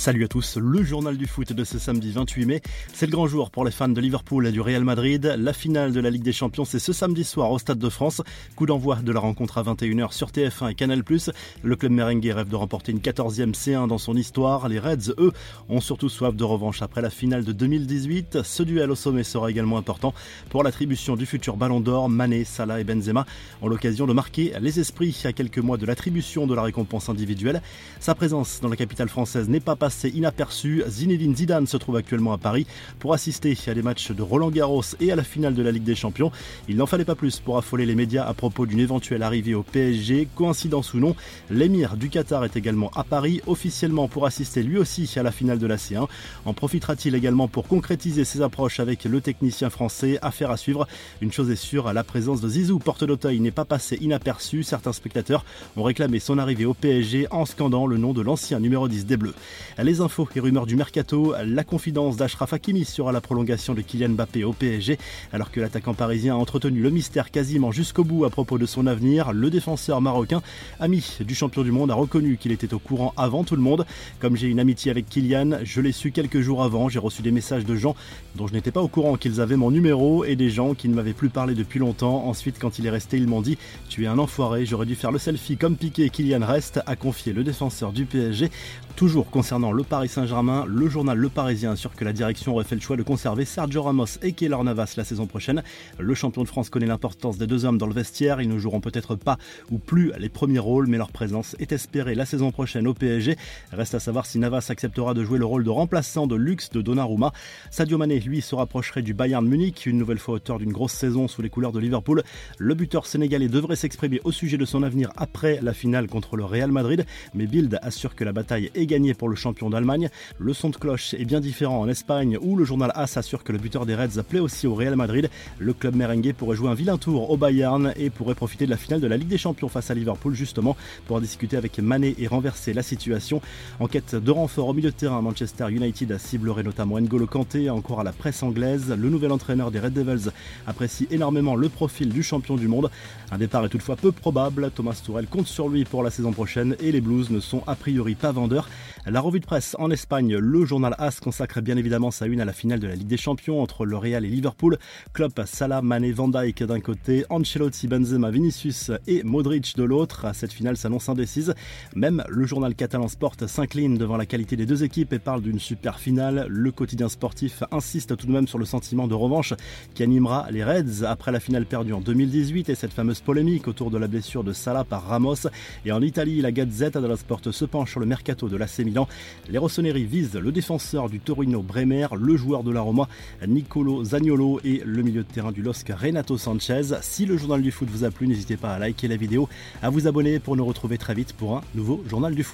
Salut à tous, le journal du foot de ce samedi 28 mai. C'est le grand jour pour les fans de Liverpool et du Real Madrid. La finale de la Ligue des Champions, c'est ce samedi soir au Stade de France. Coup d'envoi de la rencontre à 21h sur TF1 et Canal+. Le club merengue rêve de remporter une 14e C1 dans son histoire. Les Reds, eux, ont surtout soif de revanche après la finale de 2018. Ce duel au sommet sera également important pour l'attribution du futur Ballon d'Or. Mané, Salah et Benzema ont l'occasion de marquer les esprits à quelques mois de l'attribution de la récompense individuelle. Sa présence dans la capitale française n'est pas passée inaperçu. Zinedine Zidane se trouve actuellement à Paris pour assister à des matchs de Roland Garros et à la finale de la Ligue des Champions. Il n'en fallait pas plus pour affoler les médias à propos d'une éventuelle arrivée au PSG. Coïncidence ou non, l'émir du Qatar est également à Paris officiellement pour assister lui aussi à la finale de la C1. En profitera-t-il également pour concrétiser ses approches avec le technicien français? Affaire à suivre. Une chose est sûre, la présence de Zizou porte d'Auteuil n'est pas passée inaperçue. Certains spectateurs ont réclamé son arrivée au PSG en scandant le nom de l'ancien numéro 10 des Bleus. Les infos et rumeurs du mercato, la confidence d'Ashraf Hakimi sur la prolongation de Kylian Mbappé au PSG, alors que l'attaquant parisien a entretenu le mystère quasiment jusqu'au bout à propos de son avenir. Le défenseur marocain, ami du champion du monde, a reconnu qu'il était au courant avant tout le monde. Comme j'ai une amitié avec Kylian, je l'ai su quelques jours avant. J'ai reçu des messages de gens dont je n'étais pas au courant qu'ils avaient mon numéro et des gens qui ne m'avaient plus parlé depuis longtemps. Ensuite, quand il est resté, ils m'ont dit Tu es un enfoiré, j'aurais dû faire le selfie comme piqué. Kylian reste, a confié le défenseur du PSG. Toujours concernant le Paris Saint-Germain, le journal Le Parisien assure que la direction aurait fait le choix de conserver Sergio Ramos et Keylor Navas la saison prochaine. Le champion de France connaît l'importance des deux hommes dans le vestiaire. Ils ne joueront peut-être pas ou plus les premiers rôles, mais leur présence est espérée la saison prochaine au PSG. Reste à savoir si Navas acceptera de jouer le rôle de remplaçant de luxe de Donnarumma. Sadio Mané, lui, se rapprocherait du Bayern Munich, une nouvelle fois auteur d'une grosse saison sous les couleurs de Liverpool. Le buteur sénégalais devrait s'exprimer au sujet de son avenir après la finale contre le Real Madrid, mais Bild assure que la bataille est gagnée pour le champion Le son de cloche est bien différent en Espagne où le journal AS assure que le buteur des Reds plaît aussi au Real Madrid. Le club merengue pourrait jouer un vilain tour au Bayern et pourrait profiter de la finale de la Ligue des Champions face à Liverpool justement pour discuter avec Mané et renverser la situation. En quête de renfort au milieu de terrain, Manchester United ciblerait notamment N'Golo Kanté encore à la presse anglaise. Le nouvel entraîneur des Red Devils apprécie énormément le profil du champion du monde. Un départ est toutefois peu probable. Thomas Tourel compte sur lui pour la saison prochaine et les Blues ne sont a priori pas vendeurs. La revue de presse en Espagne, le journal AS consacre bien évidemment sa une à la finale de la Ligue des Champions entre le Real et Liverpool. Klopp, Salah, Mané, Van Dijk d'un côté, Ancelotti, Benzema, Vinicius et Modric de l'autre. Cette finale s'annonce indécise. Même le journal catalan Sport s'incline devant la qualité des deux équipes et parle d'une super finale. Le quotidien sportif insiste tout de même sur le sentiment de revanche qui animera les Reds après la finale perdue en 2018 et cette fameuse polémique autour de la blessure de Salah par Ramos. Et en Italie, la Gazette dello Sport se penche sur le mercato de l'AC les Rossoneri visent le défenseur du Torino Bremer, le joueur de la Roma Nicolo Zagnolo et le milieu de terrain du LOSC Renato Sanchez. Si le journal du foot vous a plu, n'hésitez pas à liker la vidéo, à vous abonner pour nous retrouver très vite pour un nouveau journal du foot.